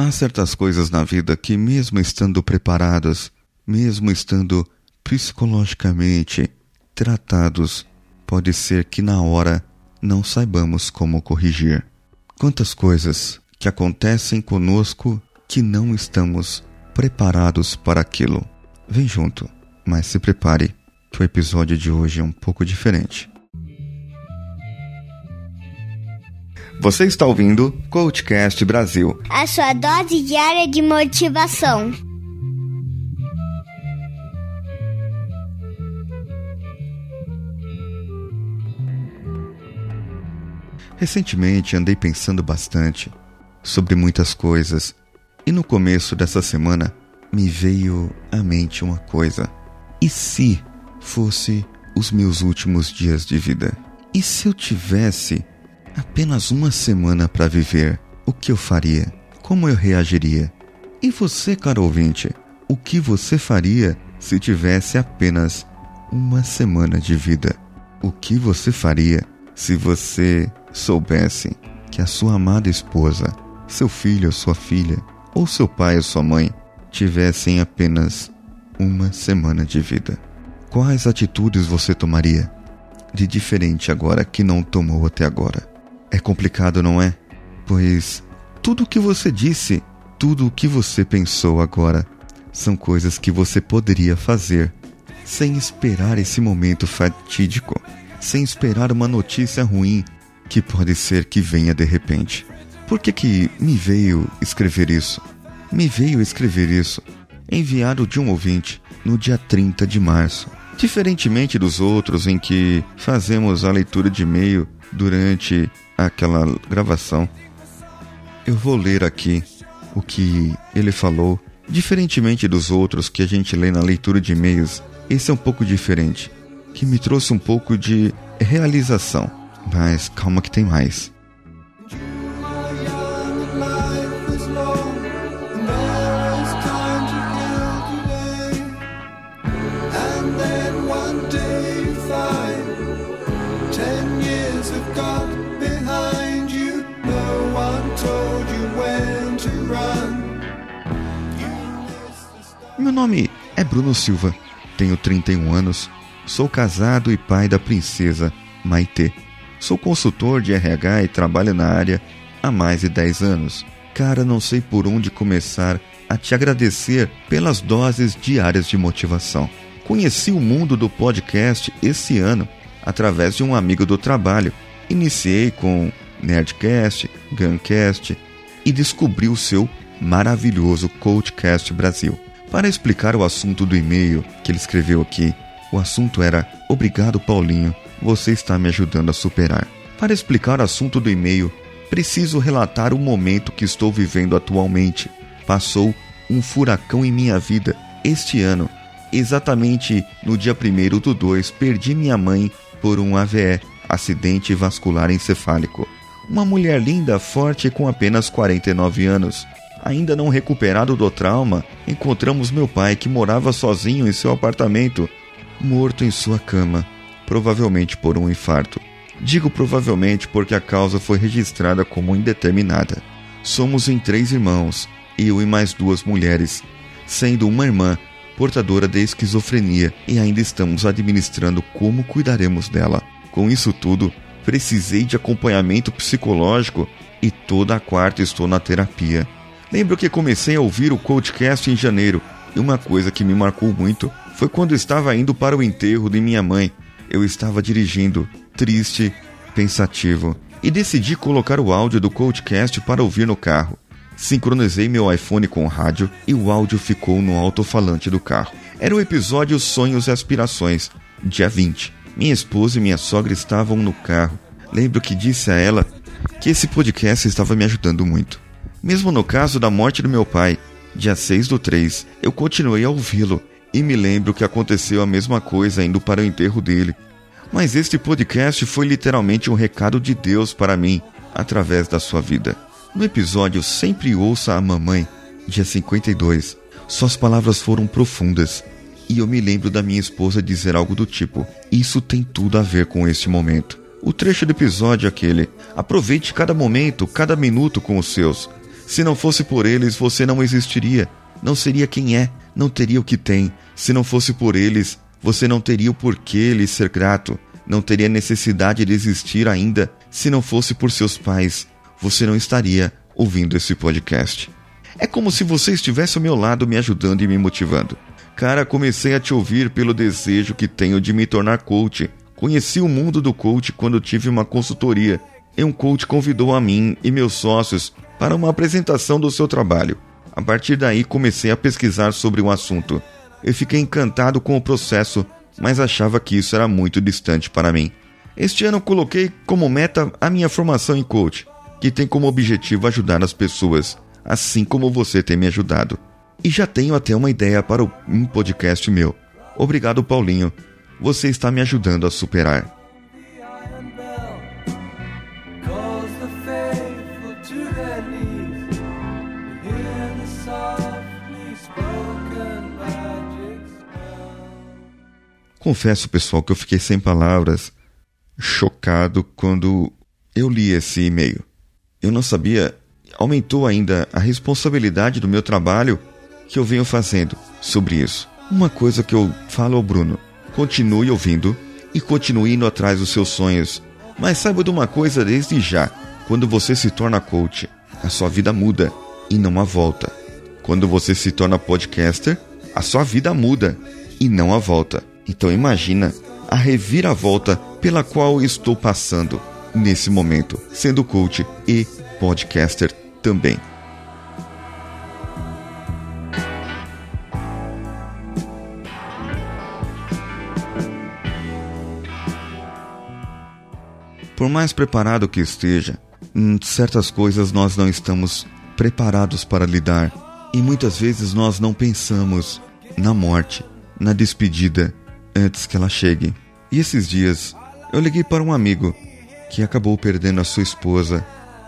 Há certas coisas na vida que, mesmo estando preparadas, mesmo estando psicologicamente tratados, pode ser que na hora não saibamos como corrigir. Quantas coisas que acontecem conosco que não estamos preparados para aquilo. Vem junto, mas se prepare que o episódio de hoje é um pouco diferente. Você está ouvindo Coachcast Brasil a sua dose diária de motivação. Recentemente andei pensando bastante sobre muitas coisas e no começo dessa semana me veio à mente uma coisa. E se fosse os meus últimos dias de vida? E se eu tivesse apenas uma semana para viver, o que eu faria? Como eu reagiria? E você, caro ouvinte, o que você faria se tivesse apenas uma semana de vida? O que você faria se você soubesse que a sua amada esposa, seu filho ou sua filha, ou seu pai ou sua mãe tivessem apenas uma semana de vida? Quais atitudes você tomaria de diferente agora que não tomou até agora? É complicado, não é? Pois tudo o que você disse, tudo o que você pensou agora, são coisas que você poderia fazer sem esperar esse momento fatídico, sem esperar uma notícia ruim que pode ser que venha de repente. Por que, que me veio escrever isso? Me veio escrever isso, enviado de um ouvinte no dia 30 de março. Diferentemente dos outros em que fazemos a leitura de e-mail durante aquela gravação, eu vou ler aqui o que ele falou. Diferentemente dos outros que a gente lê na leitura de e-mails, esse é um pouco diferente, que me trouxe um pouco de realização. Mas calma que tem mais. Nome é Bruno Silva, tenho 31 anos, sou casado e pai da princesa Maitê. Sou consultor de RH e trabalho na área há mais de 10 anos. Cara, não sei por onde começar a te agradecer pelas doses diárias de motivação. Conheci o mundo do podcast esse ano através de um amigo do trabalho. Iniciei com Nerdcast, Guncast e descobri o seu maravilhoso Coachcast Brasil. Para explicar o assunto do e-mail que ele escreveu aqui, o assunto era: Obrigado, Paulinho, você está me ajudando a superar. Para explicar o assunto do e-mail, preciso relatar o momento que estou vivendo atualmente. Passou um furacão em minha vida este ano. Exatamente no dia 1 do 2, perdi minha mãe por um AVE, acidente vascular encefálico. Uma mulher linda, forte com apenas 49 anos. Ainda não recuperado do trauma, encontramos meu pai que morava sozinho em seu apartamento, morto em sua cama, provavelmente por um infarto. Digo provavelmente porque a causa foi registrada como indeterminada. Somos em três irmãos, eu e mais duas mulheres, sendo uma irmã portadora de esquizofrenia e ainda estamos administrando como cuidaremos dela. Com isso tudo, precisei de acompanhamento psicológico e toda a quarta estou na terapia. Lembro que comecei a ouvir o Coachcast em janeiro e uma coisa que me marcou muito foi quando estava indo para o enterro de minha mãe. Eu estava dirigindo, triste, pensativo, e decidi colocar o áudio do Coachcast para ouvir no carro. Sincronizei meu iPhone com o rádio e o áudio ficou no alto-falante do carro. Era o episódio Sonhos e Aspirações, dia 20. Minha esposa e minha sogra estavam no carro. Lembro que disse a ela que esse podcast estava me ajudando muito. Mesmo no caso da morte do meu pai, dia 6 do 3, eu continuei a ouvi-lo e me lembro que aconteceu a mesma coisa indo para o enterro dele. Mas este podcast foi literalmente um recado de Deus para mim através da sua vida. No episódio Sempre Ouça a Mamãe, dia 52, suas palavras foram profundas e eu me lembro da minha esposa dizer algo do tipo: Isso tem tudo a ver com este momento. O trecho do episódio é aquele: Aproveite cada momento, cada minuto com os seus. Se não fosse por eles, você não existiria. Não seria quem é, não teria o que tem. Se não fosse por eles, você não teria o porquê lhes ser grato. Não teria necessidade de existir ainda. Se não fosse por seus pais, você não estaria ouvindo esse podcast. É como se você estivesse ao meu lado me ajudando e me motivando. Cara, comecei a te ouvir pelo desejo que tenho de me tornar coach. Conheci o mundo do coach quando tive uma consultoria e um coach convidou a mim e meus sócios para uma apresentação do seu trabalho. A partir daí comecei a pesquisar sobre o assunto. Eu fiquei encantado com o processo, mas achava que isso era muito distante para mim. Este ano coloquei como meta a minha formação em coach, que tem como objetivo ajudar as pessoas, assim como você tem me ajudado. E já tenho até uma ideia para um podcast meu. Obrigado, Paulinho. Você está me ajudando a superar. Confesso, pessoal, que eu fiquei sem palavras, chocado quando eu li esse e-mail. Eu não sabia, aumentou ainda a responsabilidade do meu trabalho que eu venho fazendo sobre isso. Uma coisa que eu falo ao Bruno: continue ouvindo e continue indo atrás dos seus sonhos. Mas saiba de uma coisa desde já: quando você se torna coach, a sua vida muda e não a volta. Quando você se torna podcaster, a sua vida muda e não a volta. Então imagina a reviravolta pela qual estou passando nesse momento, sendo coach e podcaster também. Por mais preparado que esteja, certas coisas nós não estamos preparados para lidar e muitas vezes nós não pensamos na morte, na despedida antes que ela chegue. E esses dias eu liguei para um amigo que acabou perdendo a sua esposa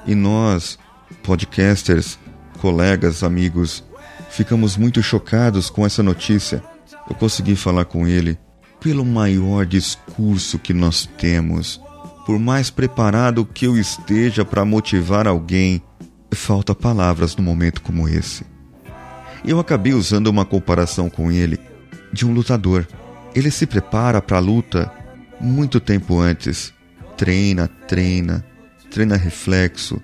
e nós, podcasters, colegas, amigos, ficamos muito chocados com essa notícia. Eu consegui falar com ele pelo maior discurso que nós temos. Por mais preparado que eu esteja para motivar alguém, falta palavras num momento como esse. Eu acabei usando uma comparação com ele de um lutador. Ele se prepara para a luta muito tempo antes. Treina, treina, treina reflexo,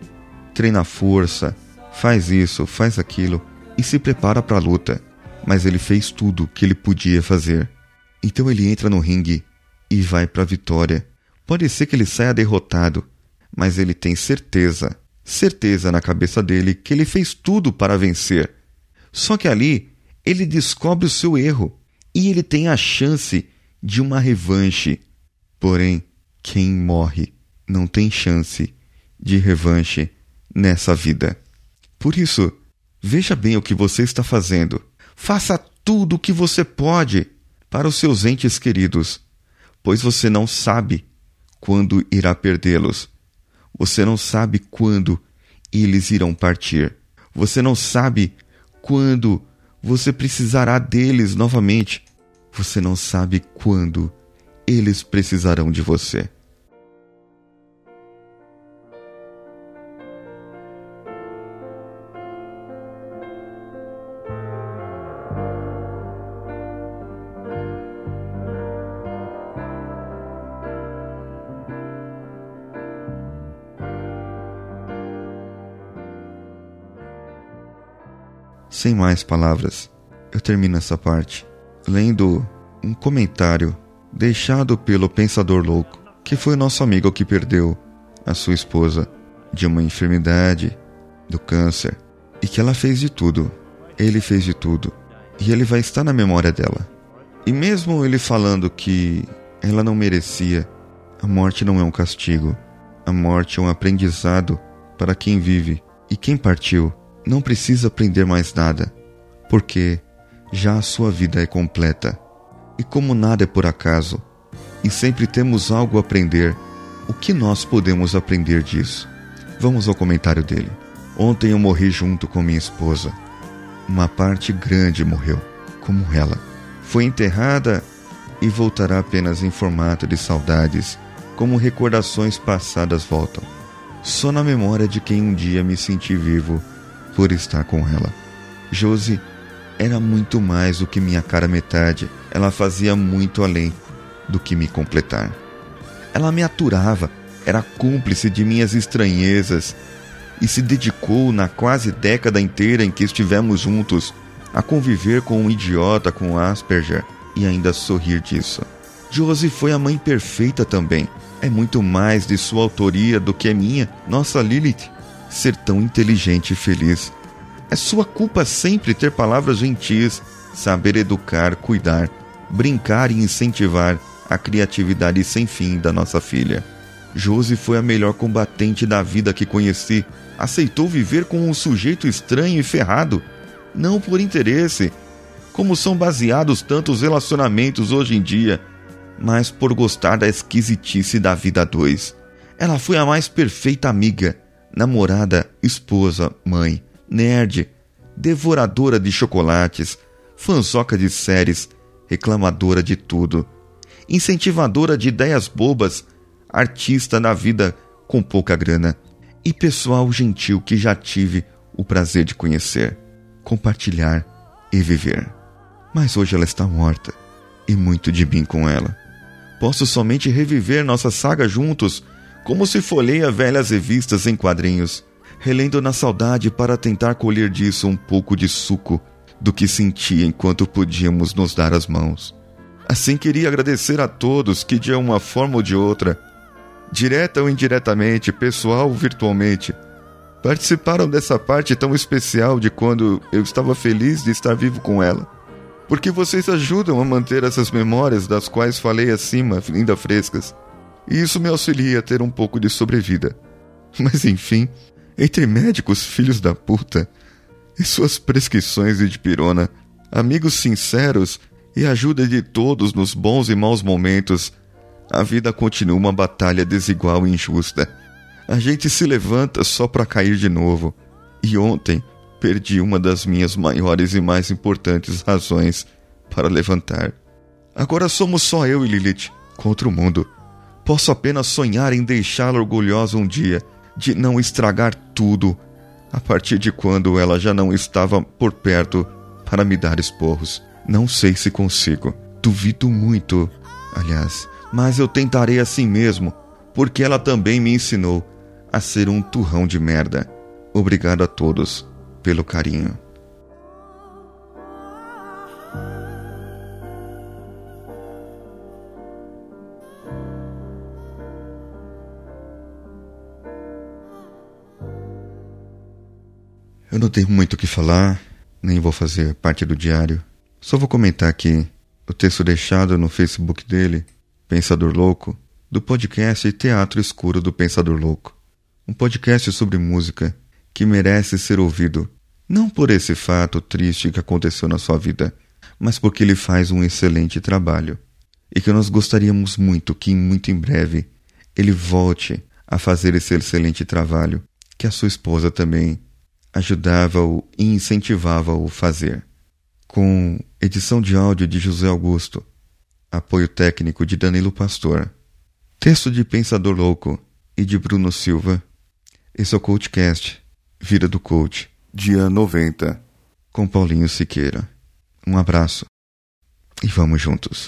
treina força, faz isso, faz aquilo e se prepara para a luta. Mas ele fez tudo o que ele podia fazer. Então ele entra no ringue e vai para a vitória. Pode ser que ele saia derrotado, mas ele tem certeza, certeza na cabeça dele que ele fez tudo para vencer. Só que ali ele descobre o seu erro e ele tem a chance de uma revanche. Porém, quem morre não tem chance de revanche nessa vida. Por isso, veja bem o que você está fazendo. Faça tudo o que você pode para os seus entes queridos, pois você não sabe quando irá perdê-los. Você não sabe quando eles irão partir. Você não sabe quando você precisará deles novamente. Você não sabe quando eles precisarão de você. Sem mais palavras, eu termino essa parte lendo um comentário deixado pelo Pensador Louco, que foi o nosso amigo que perdeu a sua esposa de uma enfermidade, do câncer, e que ela fez de tudo. Ele fez de tudo. E ele vai estar na memória dela. E mesmo ele falando que ela não merecia, a morte não é um castigo. A morte é um aprendizado para quem vive. E quem partiu não precisa aprender mais nada, porque já a sua vida é completa. E como nada é por acaso, e sempre temos algo a aprender, o que nós podemos aprender disso? Vamos ao comentário dele. Ontem eu morri junto com minha esposa. Uma parte grande morreu, como ela. Foi enterrada e voltará apenas em formato de saudades, como recordações passadas voltam. Só na memória de quem um dia me senti vivo por estar com ela. Josie era muito mais do que minha cara metade. Ela fazia muito além do que me completar. Ela me aturava, era cúmplice de minhas estranhezas e se dedicou na quase década inteira em que estivemos juntos a conviver com um idiota com Asperger e ainda sorrir disso. Josie foi a mãe perfeita também. É muito mais de sua autoria do que minha, nossa Lilith, ser tão inteligente e feliz. É sua culpa sempre ter palavras gentis, saber educar, cuidar, brincar e incentivar a criatividade sem fim da nossa filha. Josie foi a melhor combatente da vida que conheci. Aceitou viver com um sujeito estranho e ferrado, não por interesse, como são baseados tantos relacionamentos hoje em dia, mas por gostar da esquisitice da vida dois. Ela foi a mais perfeita amiga, namorada, esposa, mãe, nerd, devoradora de chocolates, fanzoca de séries, reclamadora de tudo, incentivadora de ideias bobas, artista na vida com pouca grana e pessoal gentil que já tive o prazer de conhecer, compartilhar e viver mas hoje ela está morta, e muito de mim com ela. Posso somente reviver nossa saga juntos, como se folheia velhas revistas em quadrinhos, relendo na saudade para tentar colher disso um pouco de suco do que sentia enquanto podíamos nos dar as mãos. Assim queria agradecer a todos que, de uma forma ou de outra, direta ou indiretamente, pessoal ou virtualmente, participaram dessa parte tão especial de quando eu estava feliz de estar vivo com ela porque vocês ajudam a manter essas memórias das quais falei acima ainda frescas. E isso me auxilia a ter um pouco de sobrevida. Mas enfim, entre médicos filhos da puta e suas prescrições de pirona, amigos sinceros e ajuda de todos nos bons e maus momentos, a vida continua uma batalha desigual e injusta. A gente se levanta só para cair de novo. E ontem, perdi uma das minhas maiores e mais importantes razões para levantar. Agora somos só eu e Lilith contra o mundo. Posso apenas sonhar em deixá-la orgulhosa um dia, de não estragar tudo, a partir de quando ela já não estava por perto para me dar esporros. Não sei se consigo. Duvido muito, aliás, mas eu tentarei assim mesmo, porque ela também me ensinou a ser um turrão de merda. Obrigado a todos pelo carinho. Eu não tenho muito o que falar, nem vou fazer parte do diário. Só vou comentar aqui o texto deixado no Facebook dele, Pensador Louco, do podcast Teatro Escuro do Pensador Louco. Um podcast sobre música que merece ser ouvido não por esse fato triste que aconteceu na sua vida, mas porque ele faz um excelente trabalho. E que nós gostaríamos muito que, muito em breve, ele volte a fazer esse excelente trabalho que a sua esposa também ajudava-o e incentivava-o a fazer. Com edição de áudio de José Augusto, apoio técnico de Danilo Pastor, texto de Pensador Louco e de Bruno Silva, esse é o CoachCast, Vida do Coach dia 90, com Paulinho Siqueira. Um abraço e vamos juntos.